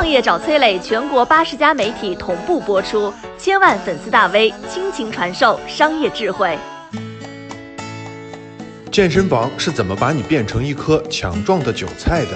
创业找崔磊，全国八十家媒体同步播出，千万粉丝大 V 倾情传授商业智慧。健身房是怎么把你变成一颗强壮的韭菜的？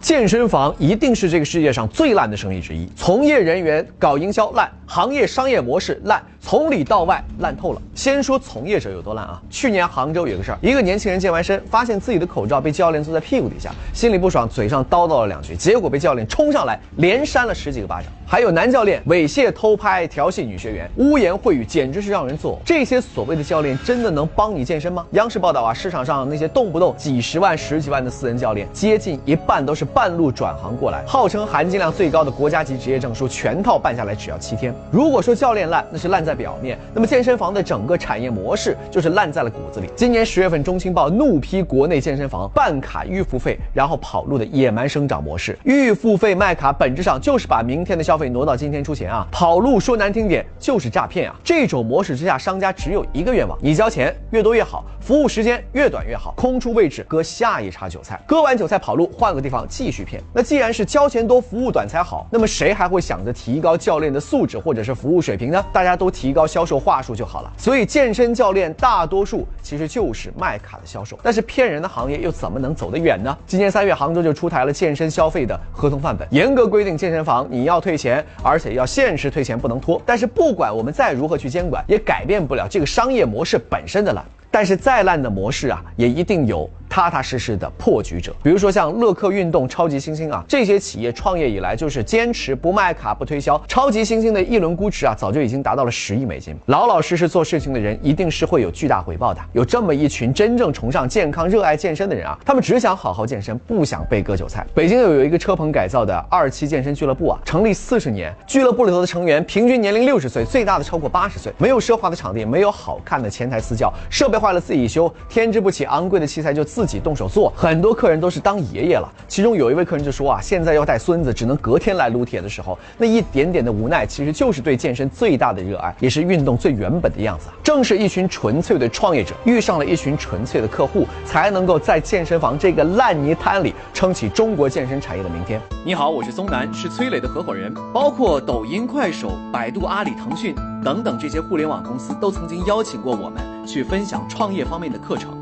健身房一定是这个世界上最烂的生意之一，从业人员搞营销烂，行业商业模式烂，从里到外烂透了。先说从业者有多烂啊！去年杭州有个事儿，一个年轻人健完身，发现自己的口罩被教练坐在屁股底下，心里不爽，嘴上叨叨了两句，结果被教练冲上来连扇了十几个巴掌。还有男教练猥亵、偷拍、调戏女学员，污言秽语，简直是让人作呕。这些所谓的教练真的能帮你健身吗？央视报道啊，市场上那些动不动几十万、十几万的私人教练，接近一半都是。半路转行过来，号称含金量最高的国家级职业证书，全套办下来只要七天。如果说教练烂，那是烂在表面，那么健身房的整个产业模式就是烂在了骨子里。今年十月份，中青报怒批国内健身房办卡预付费，然后跑路的野蛮生长模式。预付费卖卡本质上就是把明天的消费挪到今天出钱啊，跑路说难听点就是诈骗啊。这种模式之下，商家只有一个愿望：你交钱越多越好，服务时间越短越好，空出位置割下一茬韭菜，割完韭菜跑路，换个地方。继续骗。那既然是交钱多、服务短才好，那么谁还会想着提高教练的素质或者是服务水平呢？大家都提高销售话术就好了。所以健身教练大多数其实就是卖卡的销售。但是骗人的行业又怎么能走得远呢？今年三月，杭州就出台了健身消费的合同范本，严格规定健身房你要退钱，而且要限时退钱，不能拖。但是不管我们再如何去监管，也改变不了这个商业模式本身的烂。但是再烂的模式啊，也一定有。踏踏实实的破局者，比如说像乐客运动、超级星星啊，这些企业创业以来就是坚持不卖卡、不推销。超级星星的一轮估值啊，早就已经达到了十亿美金。老老实实做事情的人，一定是会有巨大回报的。有这么一群真正崇尚健康、热爱健身的人啊，他们只想好好健身，不想被割韭菜。北京有有一个车棚改造的二期健身俱乐部啊，成立四十年，俱乐部里头的成员平均年龄六十岁，最大的超过八十岁。没有奢华的场地，没有好看的前台私教，设备坏了自己修，添置不起昂贵的器材就自。自己动手做，很多客人都是当爷爷了。其中有一位客人就说啊，现在要带孙子，只能隔天来撸铁的时候，那一点点的无奈，其实就是对健身最大的热爱，也是运动最原本的样子。正是一群纯粹的创业者遇上了一群纯粹的客户，才能够在健身房这个烂泥滩里撑起中国健身产业的明天。你好，我是松南，是崔磊的合伙人。包括抖音、快手、百度、阿里、腾讯等等这些互联网公司，都曾经邀请过我们去分享创业方面的课程。